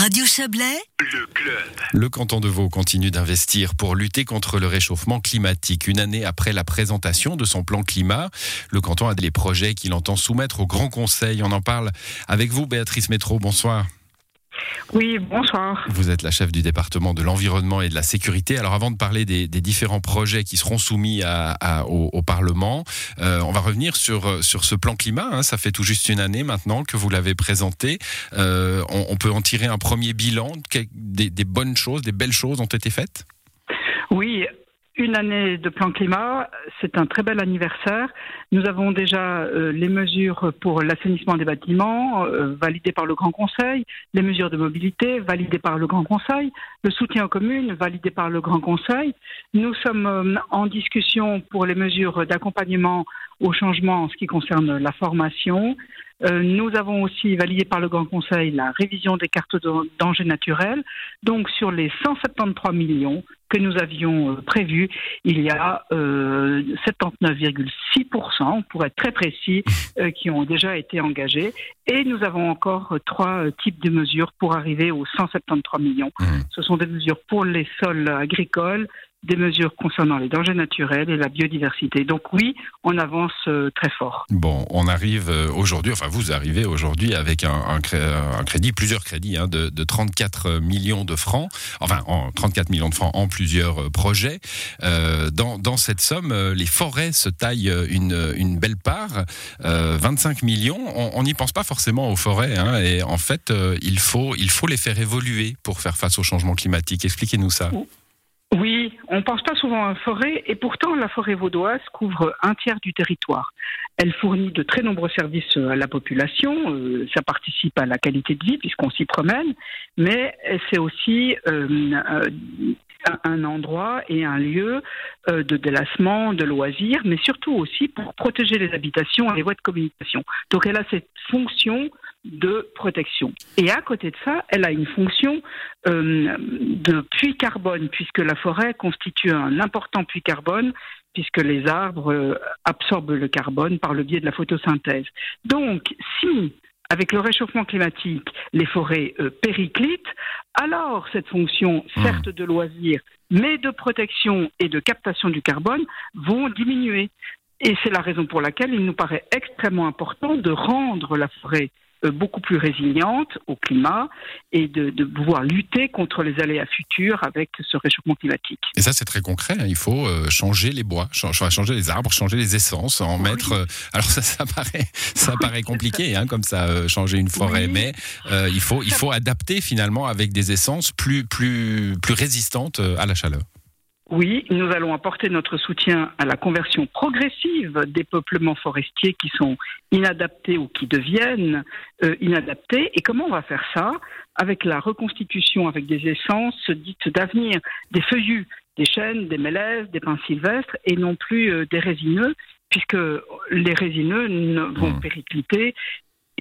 Radio Chablais, le club. Le canton de Vaud continue d'investir pour lutter contre le réchauffement climatique. Une année après la présentation de son plan climat, le canton a des projets qu'il entend soumettre au Grand Conseil. On en parle avec vous, Béatrice Métro. Bonsoir. Oui, bonsoir. Vous êtes la chef du département de l'environnement et de la sécurité. Alors avant de parler des, différents projets qui seront soumis au, Parlement, euh, on va revenir sur, sur ce plan climat. Hein. Ça fait tout juste une année maintenant que vous l'avez présenté. Euh, on, peut en tirer un premier bilan. Des, bonnes choses, des belles choses ont été faites? Une année de plan climat, c'est un très bel anniversaire. Nous avons déjà euh, les mesures pour l'assainissement des bâtiments euh, validées par le Grand Conseil, les mesures de mobilité validées par le Grand Conseil, le soutien aux communes validé par le Grand Conseil. Nous sommes euh, en discussion pour les mesures d'accompagnement au changement en ce qui concerne la formation. nous avons aussi validé par le Grand Conseil la révision des cartes de danger naturel. Donc sur les 173 millions, que nous avions euh, prévu, il y a 79,6%, pour être très précis, euh, qui ont déjà été engagés. Et nous avons encore trois euh, types de mesures pour arriver aux 173 millions. Mmh. Ce sont des mesures pour les sols agricoles, des mesures concernant les dangers naturels et la biodiversité. Donc oui, on avance euh, très fort. Bon, on arrive euh, aujourd'hui, enfin vous arrivez aujourd'hui avec un, un, crédit, plusieurs crédits hein, de, de, 34 millions de francs, enfin en 34 millions de francs en plusieurs euh, projets. Euh, dans, dans, cette somme, les forêts se taillent une, une belle part, euh, 25 millions. On n'y pense pas forcément aux forêts, hein, et en fait, il, faut, il faut les faire évoluer pour faire face au changement climatique. Expliquez-nous ça. Oui, on ne pense pas souvent à la forêt et pourtant la forêt vaudoise couvre un tiers du territoire. Elle fournit de très nombreux services à la population, euh, ça participe à la qualité de vie puisqu'on s'y promène, mais c'est aussi euh, un endroit et un lieu euh, de délassement, de loisirs, mais surtout aussi pour protéger les habitations et les voies de communication. Donc elle a cette fonction de protection. Et à côté de ça, elle a une fonction euh, de puits carbone, puisque la forêt constitue un important puits carbone, puisque les arbres euh, absorbent le carbone par le biais de la photosynthèse. Donc, si avec le réchauffement climatique, les forêts euh, périclitent, alors cette fonction, mmh. certes de loisir, mais de protection et de captation du carbone, vont diminuer. Et c'est la raison pour laquelle il nous paraît extrêmement important de rendre la forêt beaucoup plus résiliente au climat et de, pouvoir lutter contre les aléas futurs avec ce réchauffement climatique. Et ça, c'est très concret. Hein. Il faut euh, changer les bois, changer les arbres, changer les essences, en mettre. Euh, alors ça, ça paraît, ça paraît compliqué, hein, comme ça, changer une forêt, mais il faut, il faut adapter finalement avec des essences plus, plus, plus résistantes à la chaleur. Oui, nous allons apporter notre soutien à la conversion progressive des peuplements forestiers qui sont inadaptés ou qui deviennent euh, inadaptés. Et comment on va faire ça Avec la reconstitution avec des essences dites d'avenir, des feuillus, des chênes, des mélèzes, des pins sylvestres et non plus euh, des résineux, puisque les résineux vont mmh. péricliter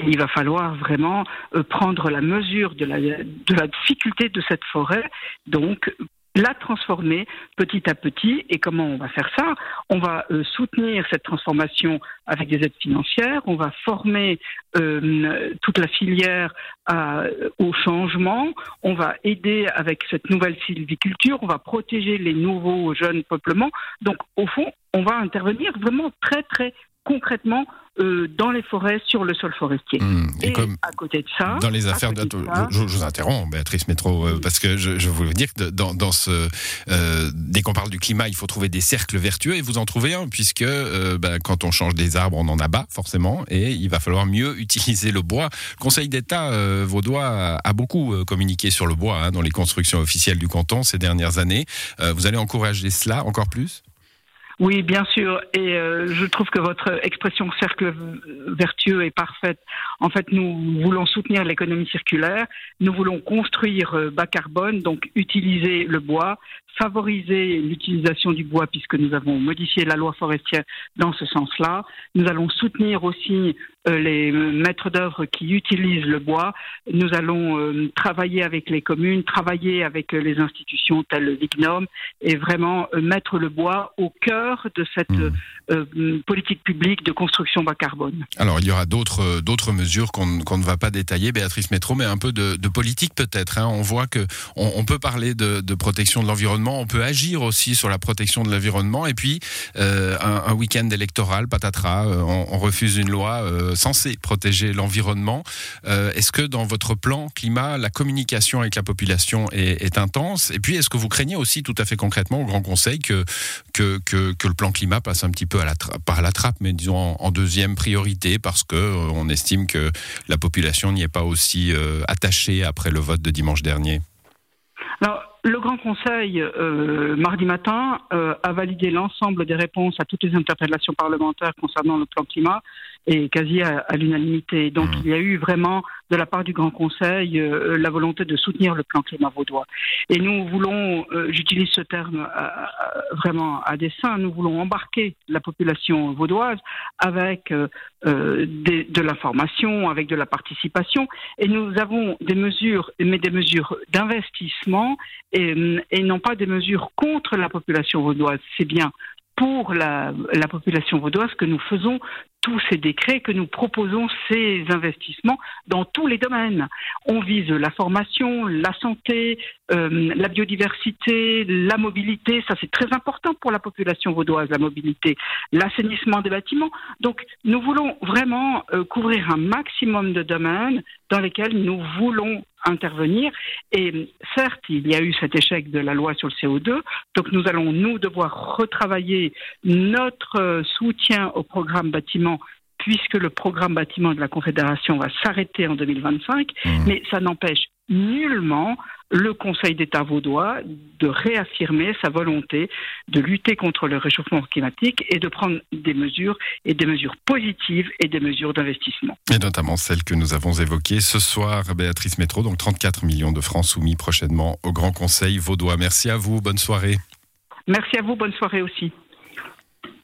il va falloir vraiment euh, prendre la mesure de la, de la difficulté de cette forêt, donc la transformer petit à petit. Et comment on va faire ça? On va euh, soutenir cette transformation avec des aides financières, on va former euh, toute la filière au changement, on va aider avec cette nouvelle sylviculture, on va protéger les nouveaux jeunes peuplements. Donc au fond, on va intervenir vraiment très très concrètement euh, dans les forêts, sur le sol forestier. Mmh. et, comme à côté de ça, dans les affaires de, je, vous interromps, Béatrice Métro, euh, parce que je, je voulais dire que dans, dans ce, euh, dès qu'on parle du climat, il faut trouver des cercles vertueux, et vous en trouvez un, puisque ben, quand on change des arbres, on en abat forcément, et il va falloir mieux utiliser le bois. Le Conseil d'État vaudois a, beaucoup communiqué sur le bois hein, dans les constructions officielles du canton ces dernières années. vous allez encourager cela encore plus? Oui, bien sûr. Et euh, je trouve que votre expression cercle vertueux est parfaite. En fait, nous voulons soutenir l'économie circulaire. Nous voulons construire euh, bas carbone, donc utiliser le bois, favoriser l'utilisation du bois puisque nous avons modifié la loi forestière dans ce sens-là. Nous allons soutenir aussi les maîtres d'œuvre qui utilisent le bois. Nous allons euh, travailler avec les communes, travailler avec euh, les institutions telles le Vignum et vraiment mettre le bois au cœur de cette mmh. politique publique de construction bas carbone. Alors il y aura d'autres d'autres mesures qu'on ne va pas détailler, Béatrice Métro, mais un peu de, politique peut-être. Hein. On voit que on, peut parler de, protection de l'environnement, on peut agir aussi sur la protection de l'environnement, et puis un, week-end électoral, patatras, on, refuse une loi censée protéger l'environnement. Est-ce que dans votre plan climat, la communication avec la population est, intense? Et puis, est-ce que vous craignez aussi tout à fait concrètement au Grand Conseil que, que, que, le plan climat passe un petit peu par la trappe, mais disons en, deuxième priorité, parce que euh, on estime que la population n'y est pas aussi euh, attachée après le vote de dimanche dernier? Le Grand Conseil, euh, mardi matin, a validé l'ensemble des réponses à toutes les interpellations parlementaires concernant le plan climat et quasi à, l'unanimité. Donc mmh. il y a eu vraiment de la part du Grand Conseil euh, la volonté de soutenir le plan climat vaudois. Et nous voulons, euh, j'utilise ce terme euh, vraiment à dessein, nous voulons embarquer la population vaudoise avec de l'information, avec de la participation. Et nous avons des mesures, mais des mesures d'investissement et, non pas des mesures contre la population vaudoise. C'est bien pour la, la, population vaudoise que nous faisons tous ces décrets, que nous proposons ces investissements dans tous les domaines. On vise la formation, la santé, euh, la biodiversité, la mobilité, ça c'est très important pour la population vaudoise, la mobilité, l'assainissement des bâtiments. Donc nous voulons vraiment euh, couvrir un maximum de domaines dans lesquels nous voulons intervenir. Et certes, il y a eu cet échec de la loi sur le CO2, donc nous allons, nous, devoir retravailler notre euh, soutien au programme bâtiment puisque le programme bâtiment de la Confédération va s'arrêter en 2025, mmh. mais ça n'empêche nullement le Conseil d'État vaudois de réaffirmer sa volonté de lutter contre le réchauffement climatique et de prendre des mesures et des mesures positives et des mesures d'investissement. Et notamment celles que nous avons évoquées ce soir, Béatrice Métro, donc 34 millions de francs soumis prochainement au Grand Conseil vaudois. Merci à vous, bonne soirée. Merci à vous, bonne soirée aussi.